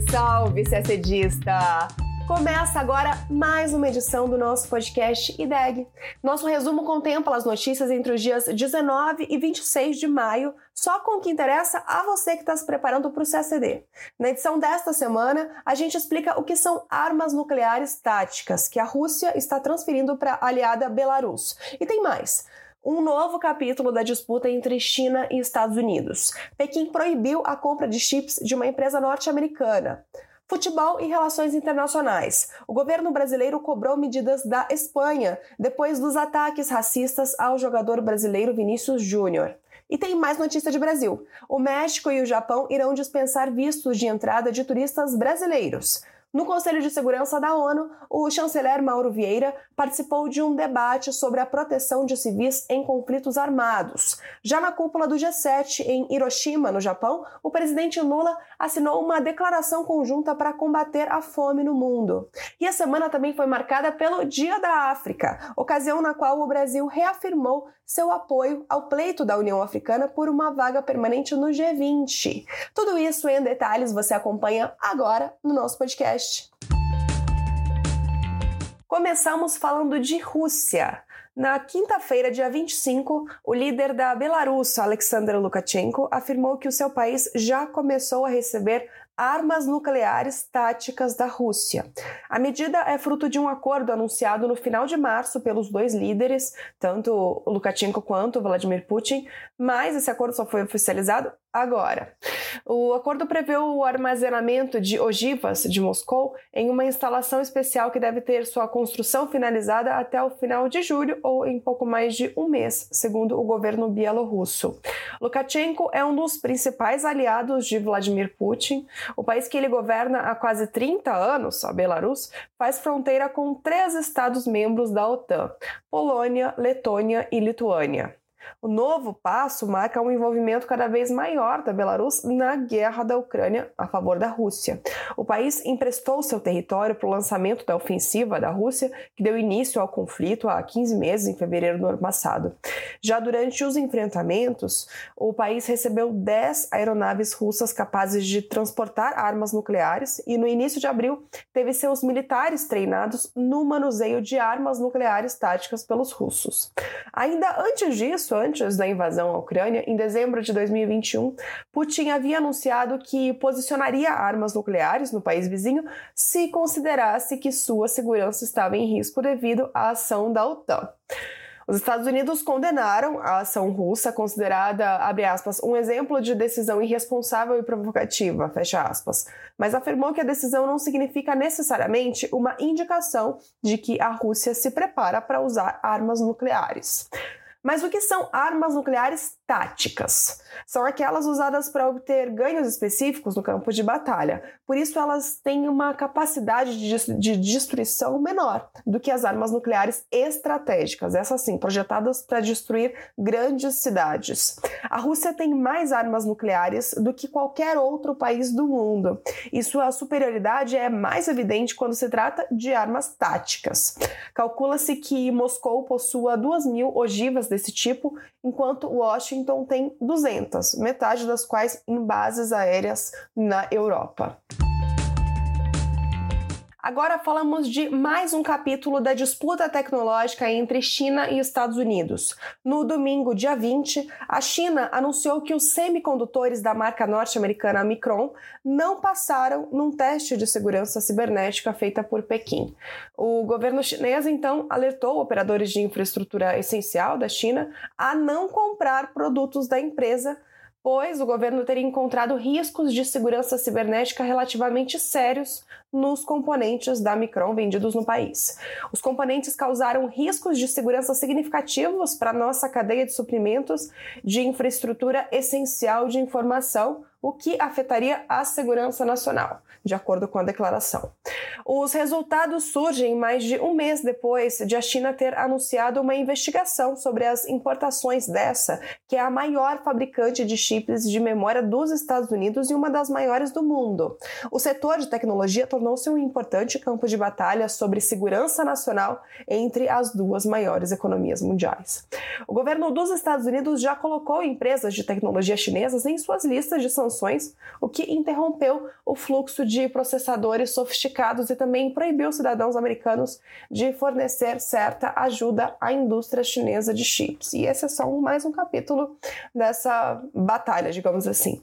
Salve, salve! Começa agora mais uma edição do nosso podcast IDEG. Nosso resumo contempla as notícias entre os dias 19 e 26 de maio, só com o que interessa a você que está se preparando para o CSD. Na edição desta semana, a gente explica o que são armas nucleares táticas que a Rússia está transferindo para a aliada Belarus. E tem mais um novo capítulo da disputa entre China e Estados Unidos. Pequim proibiu a compra de chips de uma empresa norte-americana. Futebol e relações internacionais. O governo brasileiro cobrou medidas da Espanha depois dos ataques racistas ao jogador brasileiro Vinícius Júnior. E tem mais notícia de Brasil. O México e o Japão irão dispensar vistos de entrada de turistas brasileiros. No Conselho de Segurança da ONU, o chanceler Mauro Vieira participou de um debate sobre a proteção de civis em conflitos armados. Já na cúpula do G7 em Hiroshima, no Japão, o presidente Lula assinou uma declaração conjunta para combater a fome no mundo. E a semana também foi marcada pelo Dia da África, ocasião na qual o Brasil reafirmou seu apoio ao pleito da União Africana por uma vaga permanente no G20. Tudo isso em detalhes você acompanha agora no nosso podcast. Começamos falando de Rússia. Na quinta-feira, dia 25, o líder da Belarus, Alexander Lukashenko, afirmou que o seu país já começou a receber armas nucleares táticas da Rússia. A medida é fruto de um acordo anunciado no final de março pelos dois líderes, tanto Lukashenko quanto Vladimir Putin, mas esse acordo só foi oficializado agora. O acordo prevê o armazenamento de ogivas de Moscou em uma instalação especial que deve ter sua construção finalizada até o final de julho ou em pouco mais de um mês, segundo o governo bielorrusso. Lukashenko é um dos principais aliados de Vladimir Putin. O país que ele governa há quase 30 anos, a Belarus, faz fronteira com três estados membros da OTAN: Polônia, Letônia e Lituânia. O novo passo marca um envolvimento cada vez maior da Belarus na guerra da Ucrânia a favor da Rússia. O país emprestou seu território para o lançamento da ofensiva da Rússia, que deu início ao conflito há 15 meses, em fevereiro do ano passado. Já durante os enfrentamentos, o país recebeu 10 aeronaves russas capazes de transportar armas nucleares e, no início de abril, teve seus militares treinados no manuseio de armas nucleares táticas pelos russos. Ainda antes disso, antes da invasão à Ucrânia, em dezembro de 2021, Putin havia anunciado que posicionaria armas nucleares no país vizinho se considerasse que sua segurança estava em risco devido à ação da OTAN. Os Estados Unidos condenaram a ação russa, considerada, aspas, um exemplo de decisão irresponsável e provocativa, mas afirmou que a decisão não significa necessariamente uma indicação de que a Rússia se prepara para usar armas nucleares. Mas o que são armas nucleares táticas? São aquelas usadas para obter ganhos específicos no campo de batalha. Por isso, elas têm uma capacidade de destruição menor do que as armas nucleares estratégicas, essas sim, projetadas para destruir grandes cidades. A Rússia tem mais armas nucleares do que qualquer outro país do mundo, e sua superioridade é mais evidente quando se trata de armas táticas. Calcula-se que Moscou possua 2 mil ogivas desse tipo, enquanto Washington tem 200, metade das quais em bases aéreas na Europa. Agora falamos de mais um capítulo da disputa tecnológica entre China e Estados Unidos. No domingo, dia 20, a China anunciou que os semicondutores da marca norte-americana Micron não passaram num teste de segurança cibernética feita por Pequim. O governo chinês então alertou operadores de infraestrutura essencial da China a não comprar produtos da empresa pois o governo teria encontrado riscos de segurança cibernética relativamente sérios nos componentes da Micron vendidos no país. Os componentes causaram riscos de segurança significativos para nossa cadeia de suprimentos de infraestrutura essencial de informação, o que afetaria a segurança nacional, de acordo com a declaração. Os resultados surgem mais de um mês depois de a China ter anunciado uma investigação sobre as importações dessa, que é a maior fabricante de chips de memória dos Estados Unidos e uma das maiores do mundo. O setor de tecnologia tornou-se um importante campo de batalha sobre segurança nacional entre as duas maiores economias mundiais. O governo dos Estados Unidos já colocou empresas de tecnologia chinesas em suas listas de sanções sanções, o que interrompeu o fluxo de processadores sofisticados e também proibiu cidadãos americanos de fornecer certa ajuda à indústria chinesa de chips. E esse é só mais um capítulo dessa batalha, digamos assim.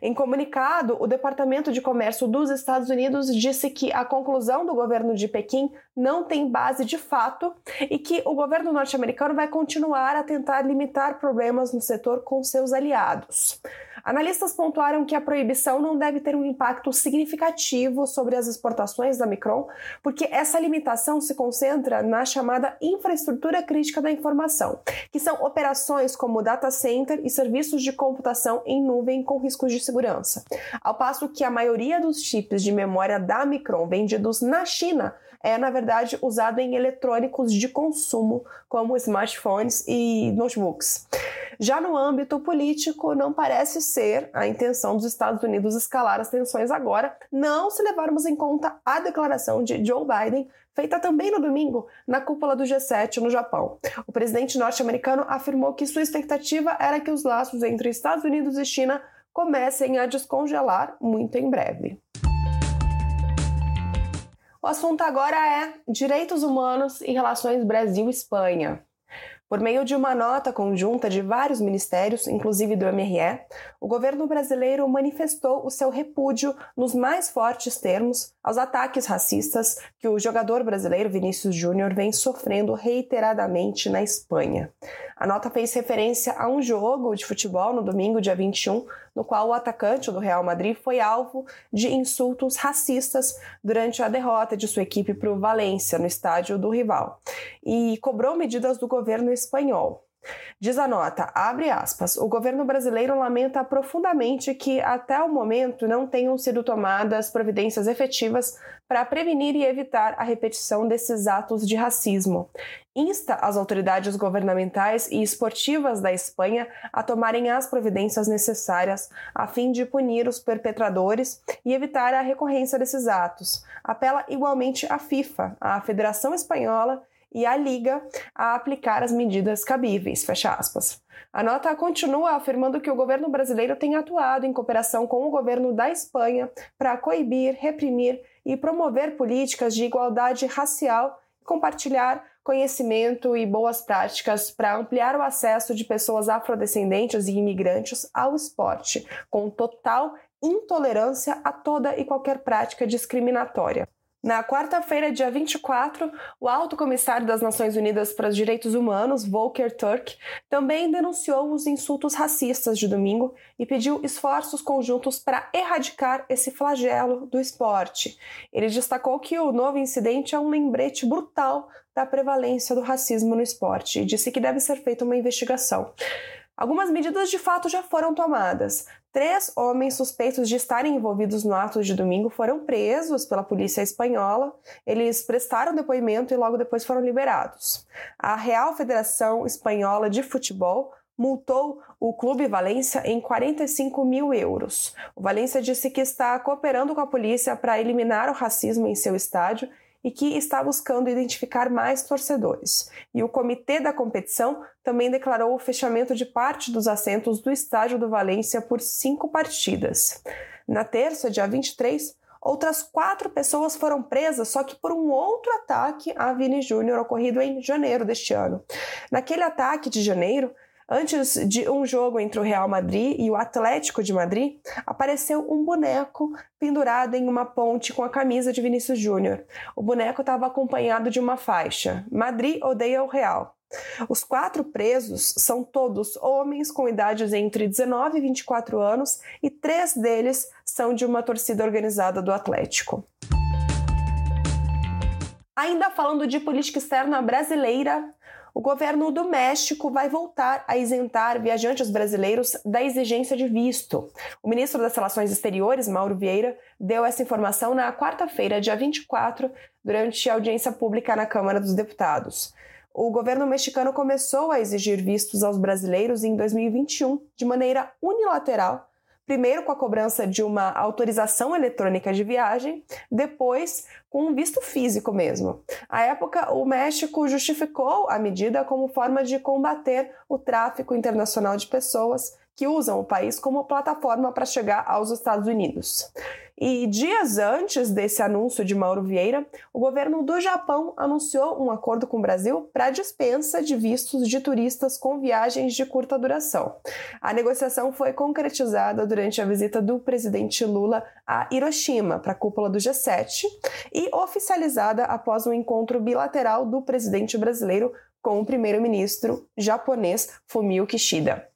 Em comunicado, o Departamento de Comércio dos Estados Unidos disse que a conclusão do governo de Pequim não tem base de fato e que o governo norte-americano vai continuar a tentar limitar problemas no setor com seus aliados. Analistas pontuaram que a proibição não deve ter um impacto significativo sobre as exportações da Micron, porque essa limitação se concentra na chamada infraestrutura crítica da informação, que são operações como data center e serviços de computação em nuvem com riscos de segurança. Ao passo que a maioria dos chips de memória da Micron vendidos na China é, na verdade, usado em eletrônicos de consumo, como smartphones e notebooks. Já no âmbito político, não parece ser a intenção dos Estados Unidos escalar as tensões agora, não se levarmos em conta a declaração de Joe Biden feita também no domingo na cúpula do G7 no Japão. O presidente norte-americano afirmou que sua expectativa era que os laços entre Estados Unidos e China comecem a descongelar muito em breve. O assunto agora é direitos humanos e relações Brasil-Espanha. Por meio de uma nota conjunta de vários ministérios, inclusive do MRE, o governo brasileiro manifestou o seu repúdio nos mais fortes termos aos ataques racistas que o jogador brasileiro Vinícius Júnior vem sofrendo reiteradamente na Espanha. A nota fez referência a um jogo de futebol no domingo, dia 21, no qual o atacante do Real Madrid foi alvo de insultos racistas durante a derrota de sua equipe para o Valência, no estádio do rival, e cobrou medidas do governo espanhol. Diz a nota, abre aspas, o governo brasileiro lamenta profundamente que até o momento não tenham sido tomadas providências efetivas para prevenir e evitar a repetição desses atos de racismo. Insta as autoridades governamentais e esportivas da Espanha a tomarem as providências necessárias a fim de punir os perpetradores e evitar a recorrência desses atos. Apela igualmente à FIFA, à Federação Espanhola e a Liga a aplicar as medidas cabíveis. Fecha aspas. A nota continua afirmando que o governo brasileiro tem atuado em cooperação com o governo da Espanha para coibir, reprimir e promover políticas de igualdade racial e compartilhar conhecimento e boas práticas para ampliar o acesso de pessoas afrodescendentes e imigrantes ao esporte, com total intolerância a toda e qualquer prática discriminatória. Na quarta-feira, dia 24, o Alto Comissário das Nações Unidas para os Direitos Humanos, Volker Turk, também denunciou os insultos racistas de domingo e pediu esforços conjuntos para erradicar esse flagelo do esporte. Ele destacou que o novo incidente é um lembrete brutal da prevalência do racismo no esporte e disse que deve ser feita uma investigação. Algumas medidas de fato já foram tomadas. Três homens suspeitos de estarem envolvidos no ato de domingo foram presos pela polícia espanhola. Eles prestaram depoimento e logo depois foram liberados. A Real Federação Espanhola de Futebol multou o Clube Valência em 45 mil euros. O Valência disse que está cooperando com a polícia para eliminar o racismo em seu estádio e que está buscando identificar mais torcedores. E o comitê da competição também declarou o fechamento de parte dos assentos do estádio do Valência por cinco partidas. Na terça, dia 23, outras quatro pessoas foram presas, só que por um outro ataque a Vini Júnior ocorrido em janeiro deste ano. Naquele ataque de janeiro, Antes de um jogo entre o Real Madrid e o Atlético de Madrid, apareceu um boneco pendurado em uma ponte com a camisa de Vinícius Júnior. O boneco estava acompanhado de uma faixa: Madrid odeia o Real. Os quatro presos são todos homens com idades entre 19 e 24 anos e três deles são de uma torcida organizada do Atlético. Ainda falando de política externa brasileira, o governo do México vai voltar a isentar viajantes brasileiros da exigência de visto. O ministro das Relações Exteriores, Mauro Vieira, deu essa informação na quarta-feira, dia 24, durante a audiência pública na Câmara dos Deputados. O governo mexicano começou a exigir vistos aos brasileiros em 2021 de maneira unilateral primeiro com a cobrança de uma autorização eletrônica de viagem, depois com um visto físico mesmo. À época, o México justificou a medida como forma de combater o tráfico internacional de pessoas que usam o país como plataforma para chegar aos Estados Unidos. E dias antes desse anúncio de Mauro Vieira, o governo do Japão anunciou um acordo com o Brasil para dispensa de vistos de turistas com viagens de curta duração. A negociação foi concretizada durante a visita do presidente Lula a Hiroshima para a cúpula do G7 e oficializada após um encontro bilateral do presidente brasileiro com o primeiro-ministro japonês Fumio Kishida.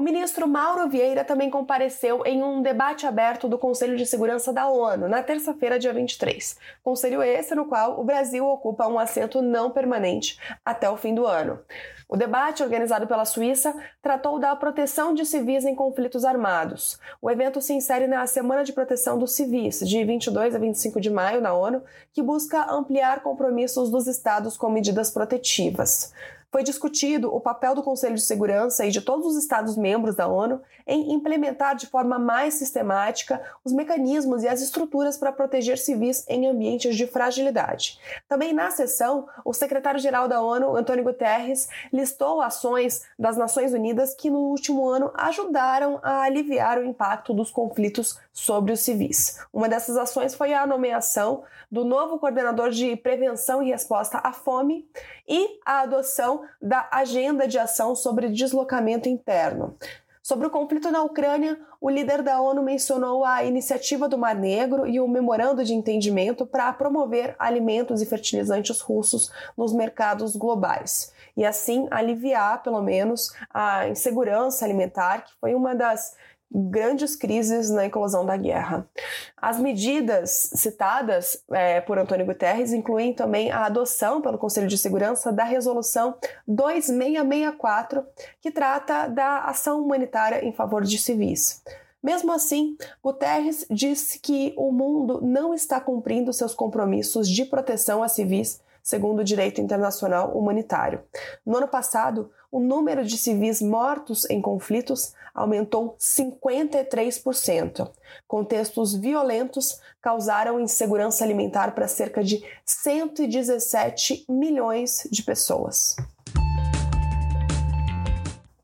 O ministro Mauro Vieira também compareceu em um debate aberto do Conselho de Segurança da ONU na terça-feira, dia 23. Conselho esse no qual o Brasil ocupa um assento não permanente até o fim do ano. O debate, organizado pela Suíça, tratou da proteção de civis em conflitos armados. O evento se insere na Semana de Proteção dos Civis, de 22 a 25 de maio, na ONU, que busca ampliar compromissos dos estados com medidas protetivas foi discutido o papel do Conselho de Segurança e de todos os Estados-membros da ONU em implementar de forma mais sistemática os mecanismos e as estruturas para proteger civis em ambientes de fragilidade. Também na sessão, o secretário-geral da ONU, Antônio Guterres, listou ações das Nações Unidas que no último ano ajudaram a aliviar o impacto dos conflitos sobre os civis. Uma dessas ações foi a nomeação do novo coordenador de prevenção e resposta à fome e a adoção da agenda de ação sobre deslocamento interno. Sobre o conflito na Ucrânia, o líder da ONU mencionou a iniciativa do Mar Negro e o memorando de entendimento para promover alimentos e fertilizantes russos nos mercados globais e assim aliviar, pelo menos, a insegurança alimentar, que foi uma das grandes crises na eclosão da guerra. As medidas citadas é, por Antônio Guterres incluem também a adoção pelo Conselho de Segurança da Resolução 2664, que trata da ação humanitária em favor de civis. Mesmo assim, Guterres disse que o mundo não está cumprindo seus compromissos de proteção a civis segundo o direito internacional humanitário. No ano passado, o número de civis mortos em conflitos aumentou 53%. Contextos violentos causaram insegurança alimentar para cerca de 117 milhões de pessoas.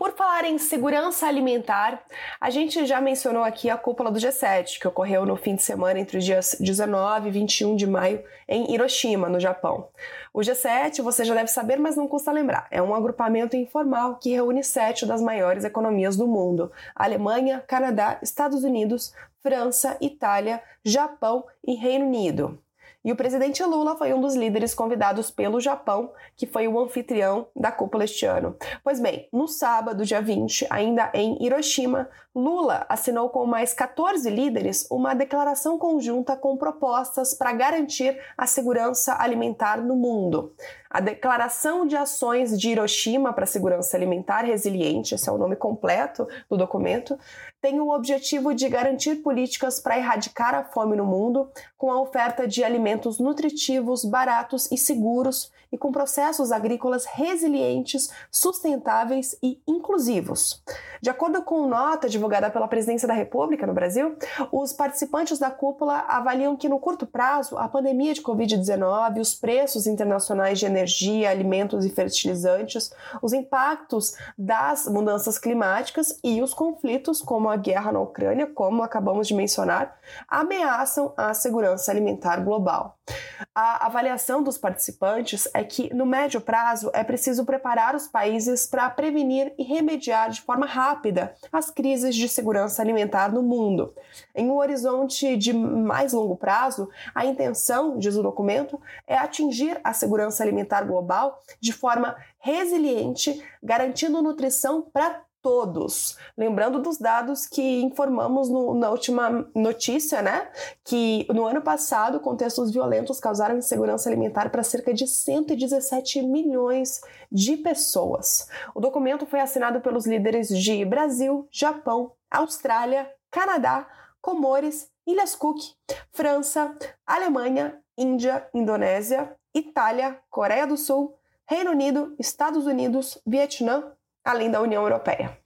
Por falar em segurança alimentar, a gente já mencionou aqui a cúpula do G7, que ocorreu no fim de semana entre os dias 19 e 21 de maio em Hiroshima, no Japão. O G7, você já deve saber, mas não custa lembrar, é um agrupamento informal que reúne sete das maiores economias do mundo: Alemanha, Canadá, Estados Unidos, França, Itália, Japão e Reino Unido. E o presidente Lula foi um dos líderes convidados pelo Japão, que foi o anfitrião da cúpula este ano. Pois bem, no sábado, dia 20, ainda em Hiroshima, Lula assinou com mais 14 líderes uma declaração conjunta com propostas para garantir a segurança alimentar no mundo. A Declaração de Ações de Hiroshima para a Segurança Alimentar Resiliente, esse é o nome completo do documento, tem o objetivo de garantir políticas para erradicar a fome no mundo, com a oferta de alimentos nutritivos, baratos e seguros e com processos agrícolas resilientes, sustentáveis e inclusivos. De acordo com nota divulgada pela Presidência da República no Brasil, os participantes da cúpula avaliam que no curto prazo a pandemia de Covid-19, os preços internacionais de energia, alimentos e fertilizantes, os impactos das mudanças climáticas e os conflitos, como a guerra na Ucrânia, como acabamos de mencionar, ameaçam a segurança alimentar global. A avaliação dos participantes é que, no médio prazo, é preciso preparar os países para prevenir e remediar de forma rápida as crises de segurança alimentar no mundo. Em um horizonte de mais longo prazo, a intenção, diz o documento, é atingir a segurança alimentar global de forma resiliente, garantindo nutrição para todos. Lembrando dos dados que informamos no, na última notícia, né? Que no ano passado, contextos violentos causaram insegurança alimentar para cerca de 117 milhões de pessoas. O documento foi assinado pelos líderes de Brasil, Japão, Austrália, Canadá, Comores, Ilhas Cook, França, Alemanha, Índia, Indonésia, Itália, Coreia do Sul, Reino Unido, Estados Unidos, Vietnã, além da União Europeia.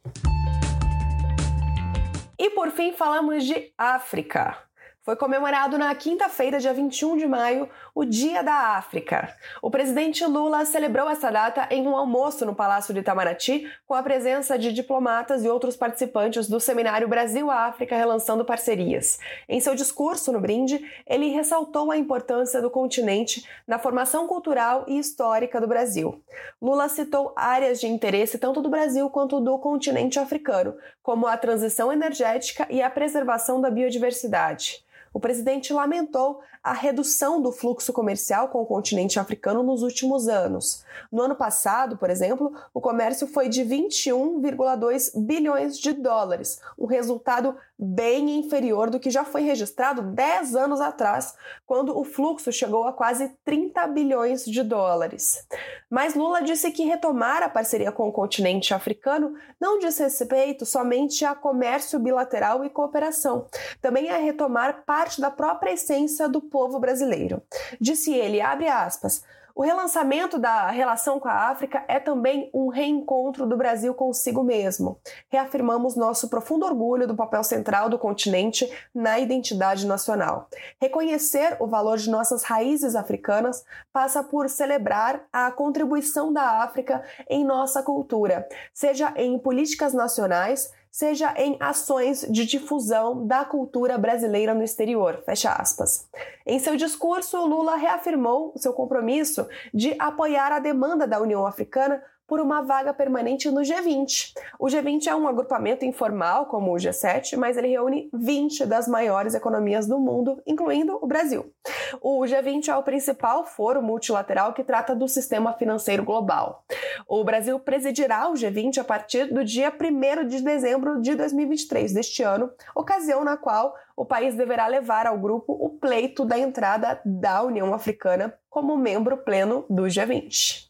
E por fim, falamos de África. Foi comemorado na quinta-feira, dia 21 de maio, o Dia da África. O presidente Lula celebrou essa data em um almoço no Palácio de Itamaraty, com a presença de diplomatas e outros participantes do seminário Brasil-África Relançando Parcerias. Em seu discurso no brinde, ele ressaltou a importância do continente na formação cultural e histórica do Brasil. Lula citou áreas de interesse tanto do Brasil quanto do continente africano, como a transição energética e a preservação da biodiversidade. O presidente lamentou a redução do fluxo comercial com o continente africano nos últimos anos. No ano passado, por exemplo, o comércio foi de 21,2 bilhões de dólares, um resultado bem inferior do que já foi registrado 10 anos atrás, quando o fluxo chegou a quase 30 bilhões de dólares. Mas Lula disse que retomar a parceria com o continente africano não diz respeito somente a comércio bilateral e cooperação, também é retomar parte da própria essência do povo brasileiro. Disse ele, abre aspas, o relançamento da relação com a África é também um reencontro do Brasil consigo mesmo. Reafirmamos nosso profundo orgulho do papel central do continente na identidade nacional. Reconhecer o valor de nossas raízes africanas passa por celebrar a contribuição da África em nossa cultura, seja em políticas nacionais, seja em ações de difusão da cultura brasileira no exterior. Fecha aspas. Em seu discurso, Lula reafirmou seu compromisso de apoiar a demanda da União Africana por uma vaga permanente no G20. O G20 é um agrupamento informal, como o G7, mas ele reúne 20 das maiores economias do mundo, incluindo o Brasil. O G20 é o principal foro multilateral que trata do sistema financeiro global. O Brasil presidirá o G20 a partir do dia 1 de dezembro de 2023 deste ano, ocasião na qual o país deverá levar ao grupo o pleito da entrada da União Africana como membro pleno do G20.